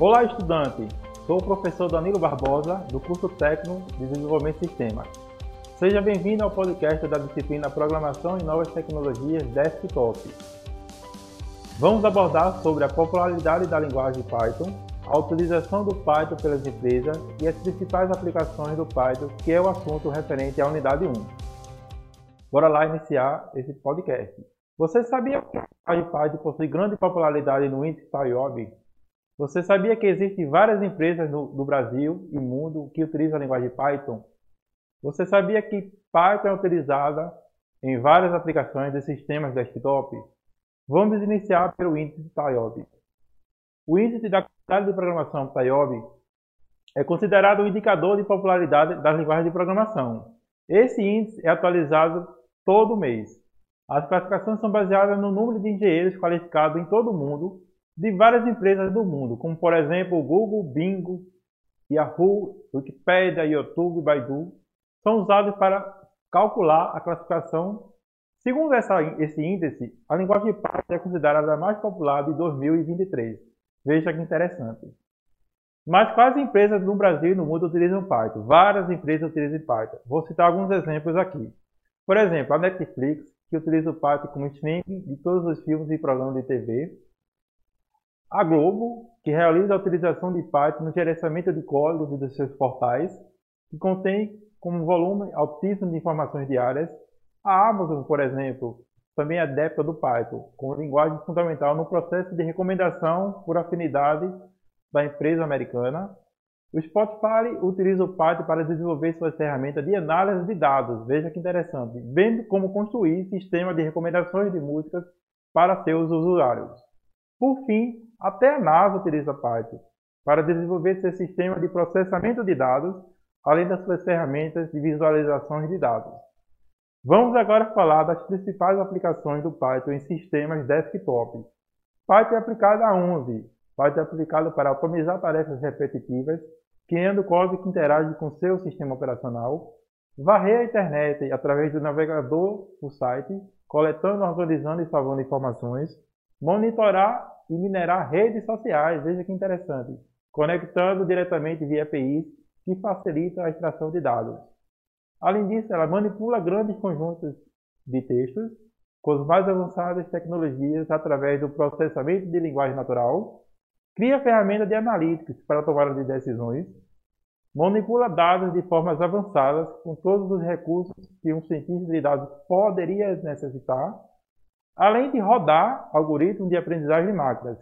Olá, estudante! Sou o professor Danilo Barbosa, do curso técnico de Desenvolvimento de Sistemas. Seja bem-vindo ao podcast da disciplina Programação e Novas Tecnologias Desktop. Vamos abordar sobre a popularidade da linguagem Python, a utilização do Python pelas empresas e as principais aplicações do Python, que é o assunto referente à unidade 1. Bora lá iniciar esse podcast. Você sabia que a linguagem Python possui grande popularidade no índice TIOB? Você sabia que existem várias empresas no, no Brasil e mundo que utilizam a linguagem Python? Você sabia que Python é utilizada em várias aplicações de sistemas desktop? Vamos iniciar pelo índice TIOB. O índice da qualidade de programação TIOB é considerado um indicador de popularidade das linguagens de programação. Esse índice é atualizado todo mês. As classificações são baseadas no número de engenheiros qualificados em todo o mundo de várias empresas do mundo, como por exemplo Google, Bingo, Yahoo, Wikipedia, YouTube, Baidu, são usados para calcular a classificação. Segundo essa, esse índice, a linguagem Python é considerada a mais popular de 2023. Veja que interessante. Mas quais empresas no Brasil e no mundo utilizam Python? Várias empresas utilizam Python. Vou citar alguns exemplos aqui. Por exemplo, a Netflix, que utiliza o Python como streaming de todos os filmes e programas de TV. A Globo, que realiza a utilização de Python no gerenciamento de códigos dos seus portais, que contém como volume altíssimo de informações diárias. A Amazon, por exemplo, também é adepta do Python, como linguagem fundamental no processo de recomendação por afinidade da empresa americana. O Spotify utiliza o Python para desenvolver suas ferramentas de análise de dados. Veja que interessante, vendo como construir sistema de recomendações de músicas para seus usuários. Por fim, até a NASA utiliza Python para desenvolver seu sistema de processamento de dados, além das suas ferramentas de visualização de dados. Vamos agora falar das principais aplicações do Python em sistemas desktop. Python é aplicado aonde? Python é aplicado para automatizar tarefas repetitivas, criando código que interage com seu sistema operacional, varrer a internet através do navegador do site, coletando, organizando e salvando informações, monitorar e minerar redes sociais, veja que interessante, conectando diretamente via APIs que facilitam a extração de dados. Além disso, ela manipula grandes conjuntos de textos com as mais avançadas tecnologias através do processamento de linguagem natural, cria ferramentas de analíticas para tomada de decisões, manipula dados de formas avançadas com todos os recursos que um cientista de dados poderia necessitar além de rodar algoritmos de aprendizagem de máquinas,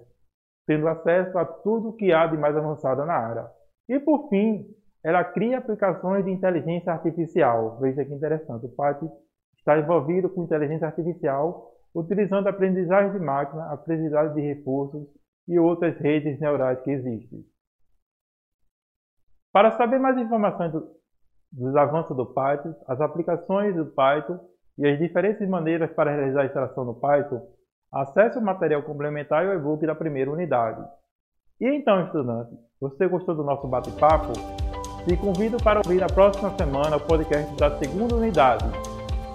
tendo acesso a tudo que há de mais avançado na área. E por fim, ela cria aplicações de inteligência artificial. Veja que interessante, o Python está envolvido com inteligência artificial, utilizando aprendizagem de máquina, aprendizagem de recursos e outras redes neurais que existem. Para saber mais informações do, dos avanços do Python, as aplicações do Python e as diferentes maneiras para realizar a extração no Python, acesse o material complementar e o e-book da primeira unidade. E então, estudante, você gostou do nosso bate-papo? Te convido para ouvir na próxima semana o podcast da segunda unidade.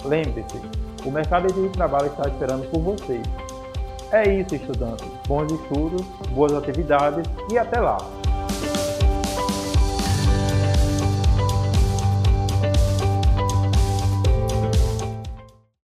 Lembre-se, o mercado de trabalho está esperando por você. É isso, estudante. Bons estudos, boas atividades e até lá!